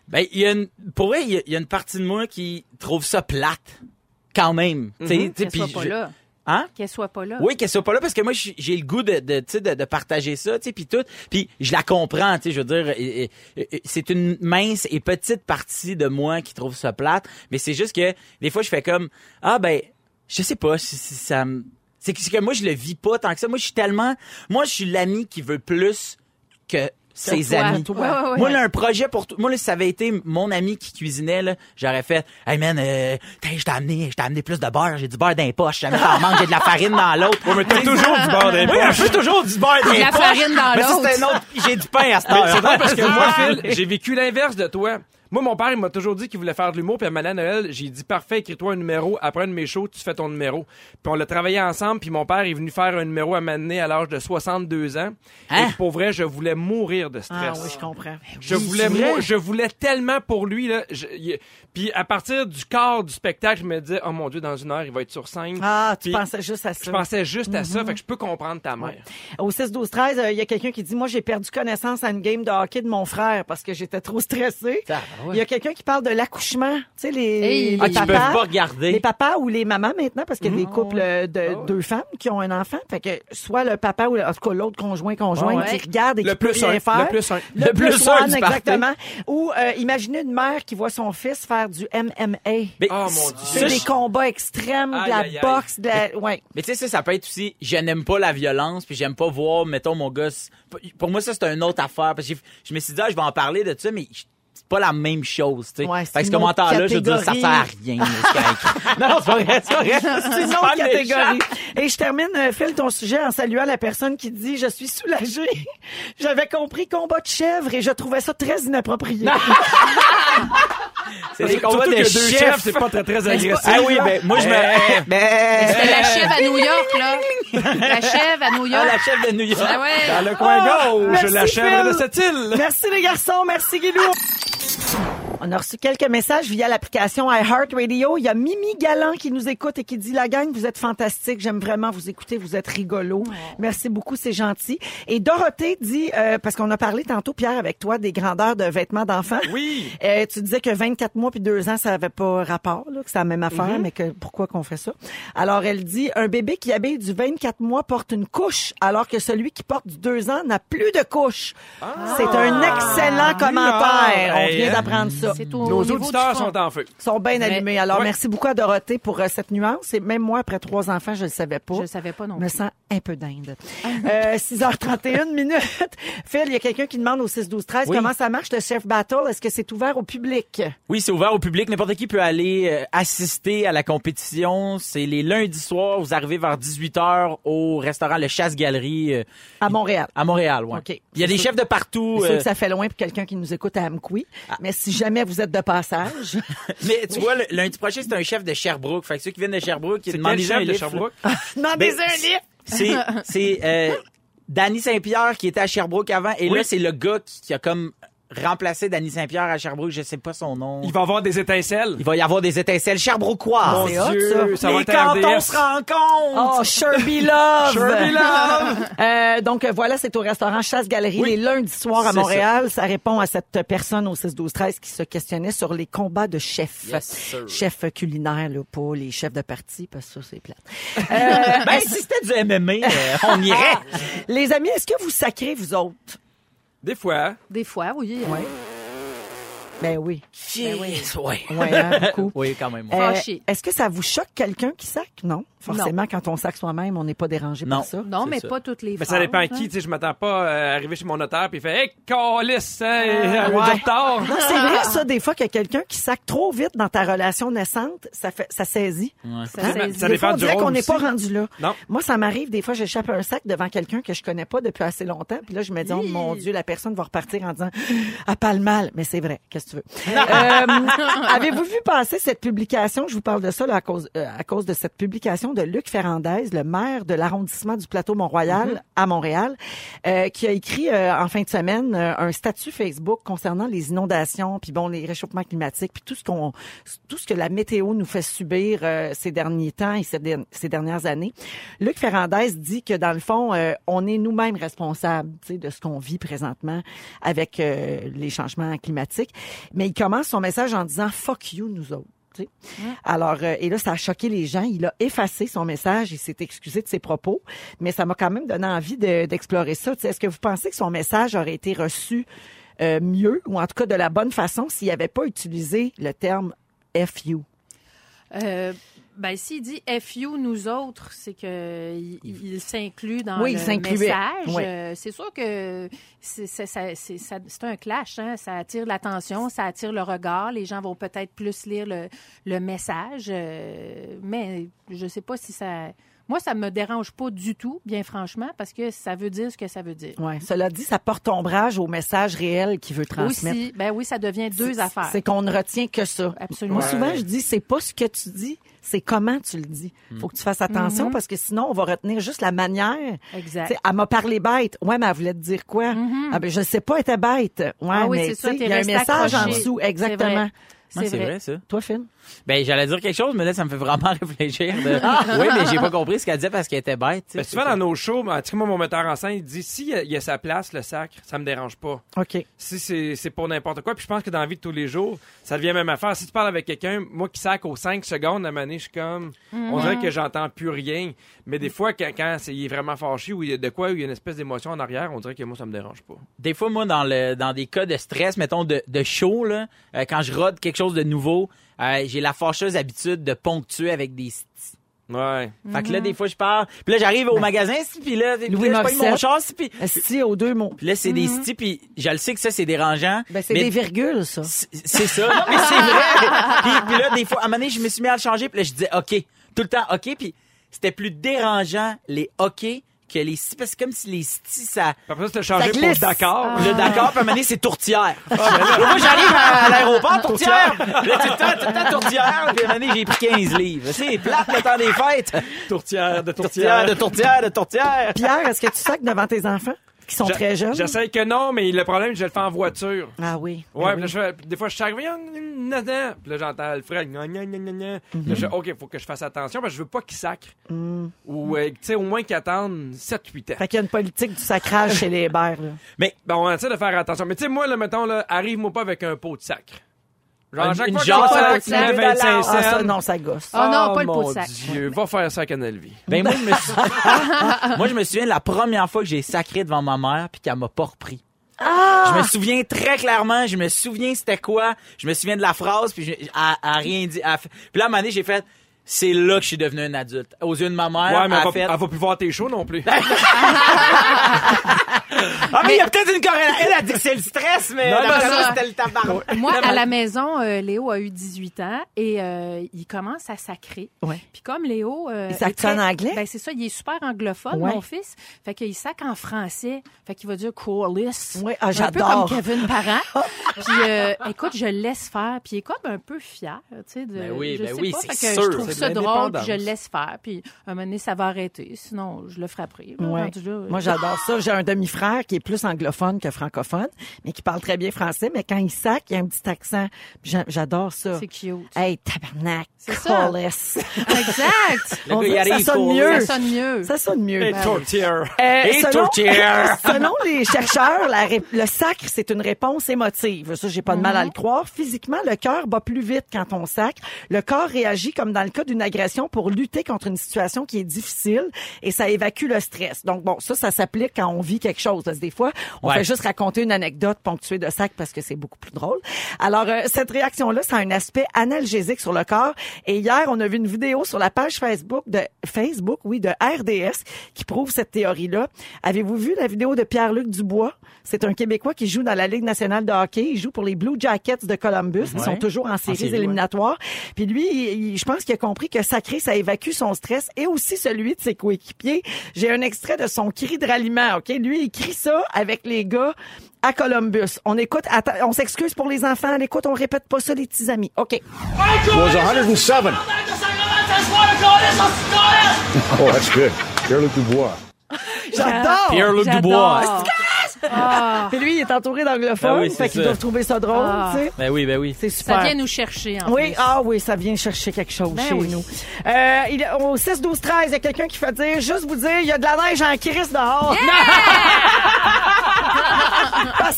ben, il y a une, pour vrai, il y a- il y, a une partie de moi qui trouve ça plate. Quand même. Tu sais, tu sais, Qu'elle soit pas je- là. Hein? Qu'elle soit pas là. Oui, qu'elle soit pas là parce que moi j'ai le goût de de, de de partager ça, tu sais puis tout. Puis je la comprends, tu sais, je veux dire c'est une mince et petite partie de moi qui trouve ça plate, mais c'est juste que des fois je fais comme ah ben je sais pas, si- si ça me c'est que, c'est que moi je le vis pas tant que ça. Moi je suis tellement moi je suis l'ami qui veut plus que ses toi. amis. Ouais, ouais, ouais. Moi, là, un projet pour tout. Moi, là, si ça avait été mon ami qui cuisinait, là, j'aurais fait, hey man, euh, je t'ai amené, je t'ai amené plus de beurre, j'ai du beurre dans les poches, jamais t'en manques, j'ai de la farine dans l'autre. Ouais, mais t'as toujours du beurre des Oui, je fais toujours du beurre dans de les la poches. farine dans Mais ça, l'autre. c'est un autre, j'ai du pain à Mais heure. C'est parce que moi, Phil, j'ai vécu l'inverse de toi. Moi, mon père, il m'a toujours dit qu'il voulait faire de l'humour, puis à Madame Noël, j'ai dit parfait, écris-toi un numéro. Après un de mes shows, tu fais ton numéro. Puis on l'a travaillé ensemble, puis mon père est venu faire un numéro à Mané à l'âge de 62 ans. Hein? Et pour vrai, je voulais mourir de stress. Ah oui, je comprends. Je Oui, voulais, mou- je voulais tellement pour lui là. Je- il- puis à partir du quart du spectacle, je me disais oh mon dieu, dans une heure, il va être sur scène. Ah, tu Puis pensais juste à ça. Je pensais juste à ça, fait que je peux comprendre ta mère. Au 6 12 13, euh, il y a quelqu'un qui dit moi j'ai perdu connaissance à une game de hockey de mon frère parce que j'étais trop stressée. Ah, ouais. Il y a quelqu'un qui parle de l'accouchement, tu sais les, Hey. les Ah, peuvent papas. pas regarder. Les papas ou les mamans maintenant, parce qu'il y a des Mhm. couples euh, de deux femmes qui ont un enfant. Fait que soit le papa ou le- en tout cas l'autre conjoint conjoint Ouais. qui regarde et Le qui peut plus rien un, faire. le plus un. Le, Le plus, plus un exactement. Ou euh, imaginez une mère qui voit son fils faire du MMA. Mais, Oh, mon ça, Dieu. C'est je- des combats extrêmes, de la aïe, aïe. boxe, de la... Ouais. Mais tu sais, ça, ça peut être aussi, je n'aime pas la violence, puis j'aime pas voir, mettons, mon gosse. Pour moi, ça, c'est une autre affaire. Parce que je me suis dit, ah, je vais en parler de ça, mais pas la même chose, tu sais. Ouais, c'est fait que ce commentaire-là, je veux dire, ça sert à rien. non, [LAUGHS] non, c'est pas vrai, c'est pas vrai. C'est une autre catégorie. Et je termine, euh, Phil, ton sujet en saluant la personne qui dit « Je suis soulagée. J'avais compris combat de chèvre et je trouvais ça très inapproprié. [LAUGHS] C'est des combats de chefs, c'est pas très très agressif. Ah oui, ben, moi, je me, Eh. ben, C'était la chèvre à New York, là. La [LAUGHS] chèvre à New ah, York. la chef de New York. Ah ouais. Dans le coin Oh, gauche, merci, la chèvre Phil. de cette île. Merci les garçons, merci Guilou. On a reçu quelques messages via l'application iHeartRadio. Il y a Mimi Galland qui nous écoute et qui dit La gang, vous êtes fantastique. J'aime vraiment vous écouter. Vous êtes rigolo. Merci beaucoup, c'est gentil. Et Dorothée dit, euh, parce qu'on a parlé tantôt, Pierre, avec toi, des grandeurs de vêtements d'enfants. Oui. [LAUGHS] Euh, tu disais que 24 mois puis 2 ans, ça avait pas rapport, là, que c'est la même affaire, mais que pourquoi qu'on fait ça? Alors, elle dit, un bébé qui habille du 24 mois porte une couche, alors que celui qui porte du 2 ans n'a plus de couche. C'est un excellent commentaire. On vient hein? d'apprendre ça. Au Nos niveau auditeurs du fond. sont en feu. Ils sont bien Mais- allumés. Alors, Ouais. merci beaucoup à Dorothée pour euh, cette nuance. Et même moi, après trois enfants, je le savais pas. Je le savais pas non Je me plus. sens un peu d'Inde. euh, 6h31 minutes. [LAUGHS] Phil, il y a quelqu'un qui demande au 6 12 13 Oui. comment ça marche le chef battle? Est-ce que c'est ouvert au public? Oui, c'est ouvert au public. N'importe qui peut aller euh, assister à la compétition. C'est les lundis soirs. Vous arrivez vers 18h au restaurant Le Chasse-Galerie euh, À Montréal. à Montréal. Ouais. OK. Il y a des chefs de partout. C'est sûr euh, que ça fait loin pour quelqu'un qui nous écoute à Amqui. Mais si jamais vous êtes de passage, [LAUGHS] mais tu vois, le, lundi prochain, c'est un chef de Sherbrooke. Fait que ceux qui viennent de Sherbrooke, ils C'est demandent déjà un chef de livre. Sherbrooke? [LAUGHS] demandez Ben, un livre. C'est, c'est euh, Danny Saint-Pierre qui était à Sherbrooke avant. Et Oui. là, c'est le gars qui, qui a comme remplacé Danny Saint-Pierre à Sherbrooke. Je sais pas son nom. Il va avoir des étincelles. Il va y avoir des étincelles Sherbrookeois. Mon Dieu, ça. ça va à cantons RDS. se rencontrent. Oh, Sherby Love! Sherby Love! [LAUGHS] Euh, donc voilà, c'est au restaurant Chasse-Galerie Oui. les lundis soirs à Montréal. Ça. répond à cette personne au 6-12-13 qui se questionnait sur les combats de chefs. Yes, chefs culinaires, là, pas les chefs de parti, parce que ça, c'est plate. Euh, [LAUGHS] Ben, si c'était du MMA, euh, on irait. les amis, est-ce que vous sacrez, vous autres? Des fois. Des fois, oui. Ouais. Ben oui. Yes, ouais. Ouais, hein, beaucoup. Oui, quand même. ouais. Euh, Fâché. Est-ce que ça vous choque quelqu'un qui sac? Non. Forcément, quand on sac soi-même, on n'est pas dérangé Non. par ça. Non, mais ça. pas toutes les Mais fois. ça dépend qui. Tu sais, je m'attends pas à arriver chez mon notaire puis il fait Hey, calice, hein, elle a du Ouais. retard. Non, c'est vrai, ça, des fois, que quelqu'un qui sac trop vite dans ta relation naissante, ça fait, ça saisit. Ça Ça saisit. Ça des dépend fois, on du dirait rôle qu'on n'est pas aussi. rendu là. Non. Moi, ça m'arrive, des fois, j'échappe un sac devant quelqu'un que je connais pas depuis assez longtemps, puis là, je me dis, oh mon Dieu, la personne va repartir en disant, ah, pas le mal, mais c'est vrai, qu'est-ce que tu veux. Euh, [LAUGHS] Avez-vous vu passer cette publication, je vous parle de ça là, à, cause, euh, à cause de cette publication de Luc Ferrandez, le maire de l'arrondissement du plateau Mont-Royal Mm-hmm. à Montréal, euh, qui a écrit euh, en fin de semaine euh, un statut Facebook concernant les inondations, puis bon, les réchauffements climatiques, puis tout ce qu'on, tout ce que la météo nous fait subir euh, ces derniers temps et ces, der- ces dernières années. Luc Ferrandez dit que dans le fond, euh, on est nous-mêmes responsables de ce qu'on vit présentement avec euh, les changements climatiques. Mais il commence son message en disant fuck you nous autres. Alors, euh, et là, ça a choqué les gens. Il a effacé son message, il s'est excusé de ses propos, mais ça m'a quand même donné envie de- d'explorer ça. Est-ce que vous pensez que son message aurait été reçu euh, mieux, ou en tout cas de la bonne façon, s'il n'avait pas utilisé le terme FU? Euh, ben, s'il dit FU, nous autres, c'est que il, il s'inclut dans Oui, le message. Oui. Euh, c'est sûr que c'est un clash. Hein? Ça attire l'attention, ça attire le regard. Les gens vont peut-être plus lire le, le message. euh, mais je sais pas si ça... Moi, ça me dérange pas du tout, bien franchement, parce que ça veut dire ce que ça veut dire. Ouais. Cela dit, ça porte ombrage au message réel qu'il veut transmettre. Aussi, ben oui, ça devient deux affaires. C'est qu'on ne retient que ça. Absolument. Moi, souvent, je dis, c'est pas ce que tu dis, c'est comment tu le dis. Faut que tu fasses attention parce que sinon, on va retenir juste la manière. Exact. Mm-hmm. Tu sais, elle m'a parlé bête. Ouais, mais elle voulait te dire quoi? Ah ben, je sais pas, elle était bête. Ouais, Ah oui, mais c'est tu ça, sais, t'es il y a un message en dessous. Exactement. C'est vrai. vrai, ça. Toi, Phil? Ben, j'allais dire quelque chose, mais là, ça me fait vraiment [LAUGHS] réfléchir. de- oui, mais j'ai pas compris ce qu'elle disait parce qu'elle était bête. Ben, souvent, dans nos shows, ben, moi, mon metteur en scène, il dit si il y a sa place, le sac, ça me dérange pas. OK. Si c'est pour n'importe quoi, puis je pense que dans la vie de tous les jours, ça devient même affaire. Si tu parles avec quelqu'un, moi qui sac aux 5 secondes, à donné, je suis comme. On dirait que j'entends plus rien. Mais des fois, quand, il est vraiment fâché ou il y a de quoi, ou il y a une espèce d'émotion en arrière, on dirait que moi, ça me dérange pas. Des fois, moi, dans le dans des cas de stress, mettons de, de show, là, euh, quand je rode quelque chose de nouveau, euh, j'ai la fâcheuse habitude de ponctuer avec des sti. Ouais. Fait que là, des fois, je pars. Puis là, j'arrive au magasin, si, puis là, puis Louis là, je pogne mon char, si, puis aux deux mots. puis là, c'est des stis, puis je le sais que ça, c'est dérangeant. Ben, c'est mais des virgules, ça. c'est c'est ça. Non, mais c'est vrai. [LAUGHS] puis, puis là, des fois, à un moment donné, je me suis mis à le changer, puis là, je disais OK. Tout le temps OK, puis c'était plus dérangeant les OK que les stis, parce que c'est comme si les stis, ça... Après ça, changé Ça pour glisse. d'accord. Le d'accord, puis à un moment donné, c'est tourtière. Moi, j'arrive à, l'aéroport, tourtière. Là, tout le temps, tout le temps tourtière. Puis à un moment donné, j'ai pris 15 livres. C'est plate le temps des fêtes. Tourtière de Tourtière, de tourtière, de tourtière. Pierre, est-ce que tu sacs devant tes enfants? Qui sont très jeunes? J'essaie que non, mais le problème, je le fais en voiture. Ah oui. Ouais, puis là, je des fois, je suis arrivé, puis là, j'entends Alfred, gna, gna, gna, gna, gna. Puis là, je fais, OK, faut que je fasse attention, parce que je veux pas qu'il sacre. Ou, euh, tu sais, au moins qu'il attende 7-8 ans. Fait qu'il y a une politique du sacrage chez les Hébert, là. [LAUGHS] Mais Ben, on essaie de faire attention. Mais tu sais, moi, là, mettons, là, arrive-moi pas avec un pot de sacre. Genre, chaque une fois mets deux 25 dollars. cents. Ah, ça, non, ça gosse. Ah non, pas le pot de mon sac. Dieu, va faire ça à Canal Vie. [LAUGHS] Ben moi je me suis... [LAUGHS] moi je me souviens de la première fois que j'ai sacré devant ma mère puis qu'elle m'a pas repris. Je me souviens très clairement, je me souviens c'était quoi, je me souviens de la phrase puis je, a rien dit. Puis là à un moment donné, j'ai fait c'est là que je suis devenu un adulte. Aux yeux de ma mère, Ouais, mais elle elle a va, fait elle va plus voir tes shows non plus. [LAUGHS] Ah mais il y a peut-être une corrélation. Elle a dit que c'est le stress mais Non, d'après non, moi, ça- c'était le tabac. Moi, à la maison, euh, Léo a eu 18 ans et euh, il commence à sacrer. Ouais. Puis comme Léo... euh, Il sac est très- en anglais? Ben, c'est ça, il est super anglophone, Ouais. mon fils. Fait qu'il sac en français. Fait qu'il va dire coalice. Ouais, ah, Un peu j'adore. comme Kevin Parent. [LAUGHS] Puis euh, écoute, je le laisse faire. Puis il est comme un peu fier, tu sais. De, Ben oui, je ben sais oui, pas. c'est sûr. Ça drôle, puis je le laisse faire. Puis à un moment donné, ça va arrêter. Sinon, je le frapperai. là, Ouais. là, euh. Moi, j'adore ça. J'ai un demi-frère qui est plus anglophone que francophone, mais qui parle très bien français, mais quand il sac, il y a un petit accent. J'adore ça. C'est cute. Hey, tabarnak. C'est ça. Exact. [LAUGHS] On arrive ça sonne mieux. Ça sonne mieux. Ça sonne mieux. Et tourtière. Euh, Et selon, tourtière. [LAUGHS] selon les chercheurs, la ré- le sacre, c'est une réponse émotive. Ça, j'ai pas de mal à le croire. Physiquement, le cœur bat plus vite quand on sacre. Le corps réagit comme dans le cas d'une agression pour lutter contre une situation qui est difficile et ça évacue le stress. Donc bon, ça, ça s'applique quand on vit quelque chose. Parce que des fois, on Ouais. fait juste raconter une anecdote ponctuée de sac parce que c'est beaucoup plus drôle. Alors, euh, cette réaction-là, ça a un aspect analgésique sur le corps. Et hier, on a vu une vidéo sur la page Facebook de Facebook, oui, de RDS, qui prouve cette théorie-là. Avez-vous vu la vidéo de Pierre-Luc Dubois? C'est un Québécois qui joue dans la Ligue nationale de hockey. Il joue pour les Blue Jackets de Columbus. Ils Ouais. sont toujours en séries série, ouais. éliminatoires. Puis lui, il- il- je pense qu'il a compris que sacré, ça évacue son stress et aussi celui de ses coéquipiers. J'ai un extrait de son cri de ralliement, OK? Lui, il crie ça avec les gars à Columbus. On écoute, on s'excuse pour les enfants. À l'écoute, on répète pas ça, les petits amis. OK? was 107. [LAUGHS] Oh, that's good. Pierre-Luc Dubois. J'adore! Pierre-Luc J'adore. Puis lui, il est entouré d'anglophones, Ben oui, fait qu'ils doivent trouver ça drôle, Ah. tu sais. Ben oui, ben oui. C'est super. Ça vient nous chercher, en Oui, plus. ah oui, ça vient chercher quelque chose Ben chez oui. nous. Euh, il, au 6, 12, 13, il y a quelqu'un qui fait dire, juste vous dire, il y a de la neige en crise dehors.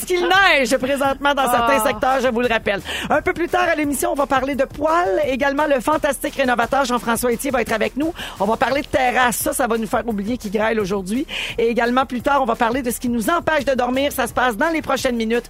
Parce qu'il neige présentement dans certains Ah. secteurs, je vous le rappelle. Un peu plus tard à l'émission, on va parler de poils. Également, le fantastique rénovateur Jean-François Etier va être avec nous. On va parler de terrasse. Ça, ça va nous faire oublier qu'il grêle aujourd'hui. Et également, plus tard, on va parler de ce qui nous empêche de dormir. Ça se passe dans les prochaines minutes.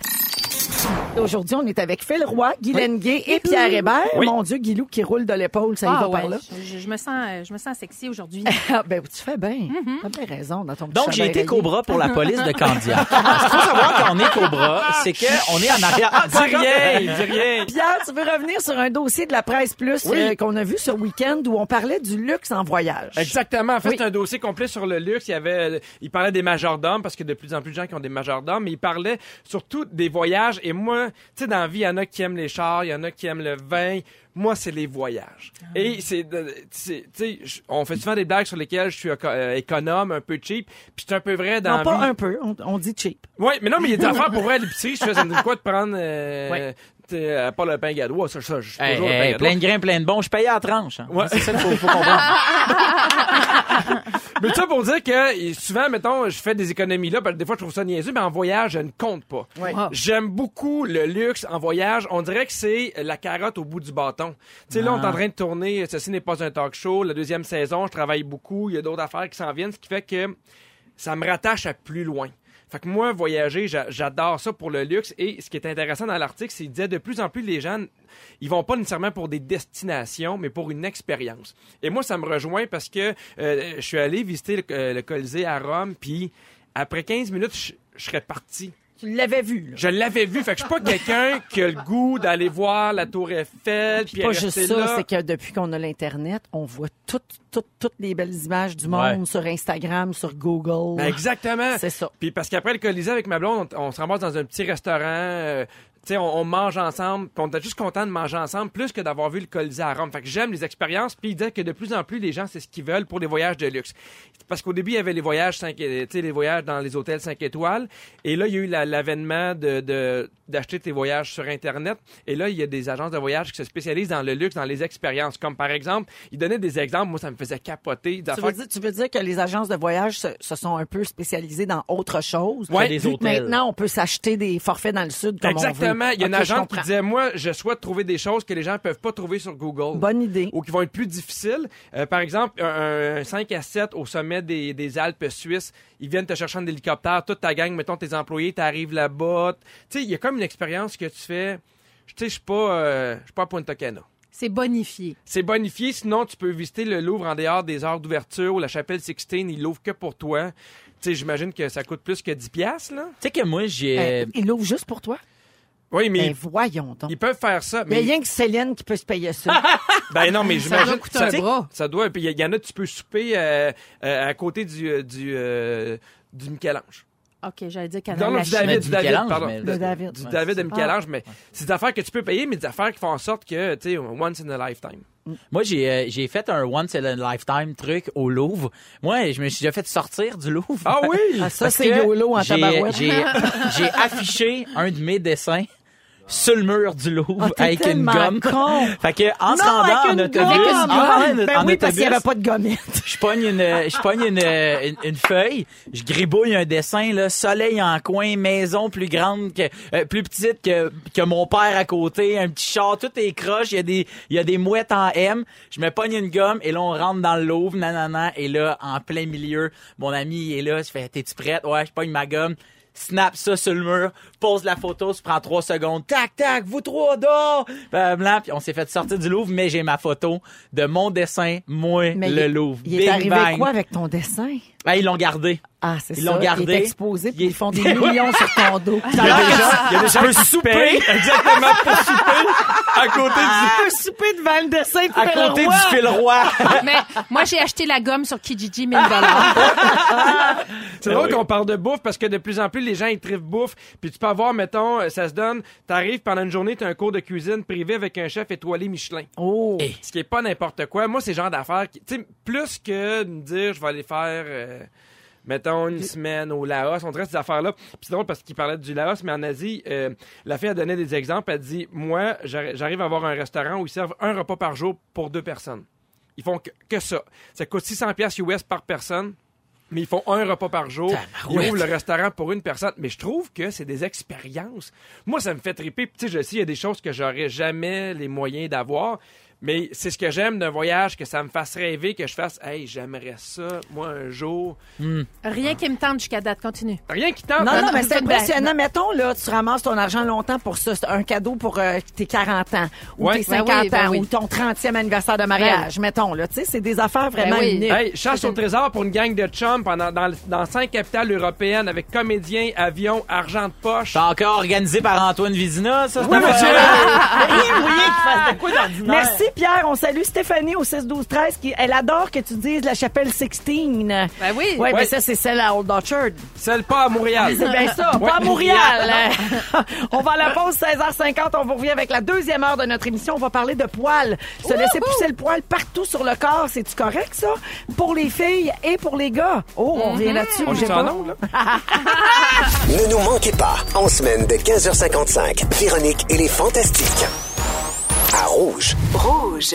Aujourd'hui, on est avec Phil Roy, Guy Lenguet et Pierre Hébert. Oui. Mon Dieu, Guilou qui roule de l'épaule, ça y Ah va ouais, par là. je, je me sens, euh, je me sens sexy aujourd'hui. [LAUGHS] Ah, ben, tu fais bien. T'as bien raison dans ton petit Donc, j'ai été. Cobra pour la [LAUGHS] police de Candia. Ce qu'il faut savoir quand on est Cobra, c'est qu'on est en arrière. Ah, Dis rien, dis rien. Pierre, tu veux revenir sur un dossier de la presse plus Oui. euh, qu'on a vu ce week-end où on parlait du luxe en voyage. Exactement. En fait, Oui. c'est un dossier complet sur le luxe. Il y avait, euh, il parlait des majordomes parce que de plus en plus de gens qui ont des majordomes, mais il parlait surtout des voyages. Et moi, tu sais, dans la vie, il y en a qui aiment les chars, il y en a qui aiment le vin. Moi, c'est les voyages. Ah. Et c'est, tu sais, on fait souvent des blagues sur lesquelles je suis euh, économe, un peu cheap. Puis c'est un peu vrai dans non, pas vie. un peu, on, on dit cheap. Oui, mais non, mais il y a des [LAUGHS] affaires pour vrai à l'épicerie. Je fais, ça me dit quoi de prendre, euh, Ouais. Sais, euh, pas le pain gadois, ça, ça, je suis Hey, toujours le hey, pain plein de grains, plein de bons. Je payais à la tranche. hein. Ouais. C'est ça qu'il faut, faut comprendre. [LAUGHS] Mais ça pour dire que souvent, mettons, je fais des économies là, parce que des fois je trouve ça niaiseux, mais en voyage, je ne compte pas. Oui. Ah. J'aime beaucoup le luxe en voyage. On dirait que c'est la carotte au bout du bâton. Tu sais, là, on est en train de tourner Ceci n'est pas un talk show. La deuxième saison, je travaille beaucoup. Il y a d'autres affaires qui s'en viennent, ce qui fait que ça me rattache à plus loin. Fait que moi, voyager, j'a- j'adore ça pour le luxe. Et ce qui est intéressant dans l'article, c'est qu'il disait de plus en plus les gens, ils vont pas nécessairement pour des destinations, mais pour une expérience. Et moi, ça me rejoint parce que euh, je suis allé visiter le, euh, le Colisée à Rome, puis après 15 minutes, je serais parti. Tu l'avais vu, là. Je l'avais vu. Fait que je suis pas quelqu'un qui a le goût d'aller voir la Tour Eiffel, puis Pas juste ça, là. c'est que depuis qu'on a l'Internet, on voit toutes, toutes, toutes les belles images du monde Ouais. sur Instagram, sur Google. Ben, exactement. C'est ça. Puis parce qu'après le Colisée avec ma blonde, on, on se ramasse dans un petit restaurant. euh, tu sais, on, mange ensemble, on est juste content de manger ensemble, plus que d'avoir vu le Colisée à Rome. Fait que j'aime les expériences, puis il disait que de plus en plus, les gens, c'est ce qu'ils veulent pour les voyages de luxe. Parce qu'au début, il y avait les voyages 5, tu sais, les dans les hôtels 5 étoiles, et là, il y a eu la- l'avènement de- d'acheter tes voyages sur Internet, et là, il y a des agences de voyage qui se spécialisent dans le luxe, dans les expériences, comme par exemple, il donnait des exemples, moi, ça me faisait capoter. Tu veux, dire, tu veux dire que les agences de voyage se, se sont un peu spécialisées dans autre chose? Ouais. des hôtels. maintenant, on peut s'acheter des forfaits dans le sud comme Exactement. on veut. Il y a une Ok, je agente qui disait, moi, je souhaite trouver des choses que les gens peuvent pas trouver sur Google. Bonne idée. Ou qui vont être plus difficiles. Euh, par exemple, un, un 5 à 7 au sommet des, des Alpes suisses, ils viennent te chercher en hélicoptère, toute ta gang, mettons tes employés, t'arrives là-bas. Tu sais, il y a comme une expérience que tu fais. Tu sais, je suis pas, euh, je suis pas à Punta Cana. C'est bonifié. C'est bonifié, sinon tu peux visiter le Louvre en dehors des heures d'ouverture ou la chapelle Sixtine, il l'ouvre que pour toi. Tu sais, j'imagine que ça coûte plus que 10 piastres, là. Tu sais que moi, j'ai... Euh, il l'ouvre juste pour toi? Oui, mais Ben, voyons donc. ils peuvent faire ça. Il y a Mais rien que Céline qui peut se payer ça. [LAUGHS] Ben non, mais Ça j'imagine. doit coûter un bras. Ça doit. Puis il y, y en a, tu peux souper euh, euh, à côté du du euh, du Michel-Ange. OK, j'allais dire Non, Canal non, la du. David, du du David, Michel-Ange, pardon. Le David. Du Ouais, David de. Michel-Ange, mais c'est des affaires que tu peux payer, mais des affaires qui font en sorte que, tu sais, once in a lifetime. Moi, j'ai euh, j'ai fait un once in a lifetime truc au Louvre. Moi, je me suis déjà fait sortir du Louvre. Ah oui! Ah, ça, c'est YOLO en tabarouette. J'ai [LAUGHS] j'ai affiché un de mes dessins sur le mur du Louvre Ah, t'es avec une gomme. con. [LAUGHS] Fait que en se rendant en autobus, ah, en- Ben en oui, parce qu'il n'y avait pas de gommette. je pogne une, je pogne une, une, une feuille, je gribouille un dessin, là, soleil en coin, maison plus grande que, euh, plus petite que, que mon père à côté, un petit char, tout est croche, il y a des, il y a des mouettes en M, je me pogne une gomme et là on rentre dans le Louvre, nanana, et là, en plein milieu, mon ami est là, je fais, t'es-tu prête? Ouais, je pogne ma gomme. Snap ça sur le mur, pose la photo, ça prend trois secondes. Tac, tac, vous trois dehors! Blablabla. Puis on s'est fait sortir du Louvre, mais j'ai ma photo de mon dessin, moi, Mais le il- Louvre. Il est Bing arrivé bang. quoi avec ton dessin? Ah, ils l'ont gardé. Ah, c'est ça. Ils l'ont gardé. Il est exposé, puis ils font des [LAUGHS] millions sur ton dos. Il y a des gens, il y a des gens qui souper. Exactement, pour souper à côté du. un souper devant le dessin de À côté du fil roi. [LAUGHS] Mais moi, j'ai acheté la gomme sur Kijiji 1000 [LAUGHS] C'est drôle qu'on parle de bouffe parce que de plus en plus, les gens, ils triffent bouffe. Puis tu peux avoir, mettons, euh, ça se donne, t'arrives pendant une journée, t'as un cours de cuisine privé avec un chef étoilé Michelin. Oh. Ce qui est pas n'importe quoi. Moi, c'est le genre d'affaires qui, tu sais, plus que de me dire, je vais aller faire, euh, mettons, une semaine au Laos. On dirait ces affaires-là. Puis c'est drôle parce qu'il parlait du Laos, mais en Asie, euh, la fille a donné des exemples. Elle dit, moi, j'arri- j'arrive à avoir un restaurant où ils servent un repas par jour pour deux personnes. Ils font que, que ça. Ça coûte 600 pièces US par personne. Mais ils font un repas par jour. Ils ouvrent le restaurant pour une personne. Mais je trouve que c'est des expériences. Moi, ça me fait triper. Puis, Tu sais, je sais, il y a des choses que j'aurais jamais les moyens d'avoir. Mais c'est ce que j'aime d'un voyage, que ça me fasse rêver, que je fasse, hey, j'aimerais ça, moi, un jour. Rien qui me tente jusqu'à date. Continue. Rien qui tente. Non, hein? non, mais c'est c'est impressionnant. Mettons, là, tu ramasses ton argent longtemps pour ça. C'est un cadeau pour euh, tes 40 ans, ou Ouais. tes 50 Ben oui, ben ans, oui. ou ton 30e anniversaire de mariage, mettons, là. Tu sais, c'est des affaires vraiment Ben oui. uniques. Hey, chasse au trésor pour une gang de chums pendant, dans, dans cinq capitales européennes avec comédiens, avions, argent de poche. C'est encore organisé par Antoine Vizina, ça? Oui, monsieur! [LAUGHS] Rien moyen qu'il fasse de quoi d'ordinaire. Merci Pierre, on salue Stéphanie au 6 12 13 qui elle adore que tu dises la chapelle Sixtine. Ben oui. Ouais, mais Ouais. ça c'est celle à Old Orchard. Celle pas à Montréal. C'est bien ça, Ouais. pas à Montréal. [LAUGHS] [LAUGHS] on va à la pause 16h50, on vous revient avec la deuxième heure de notre émission, on va parler de poils. Se laisser pousser le poil partout sur le corps, c'est-tu correct ça? Pour les filles et pour les gars. Oh, on revient là-dessus, On j'ai est pas. en là? [LAUGHS] Ne nous manquez pas, en semaine de 15h55, Véronique et les Fantastiques. À Rouge. Rouge.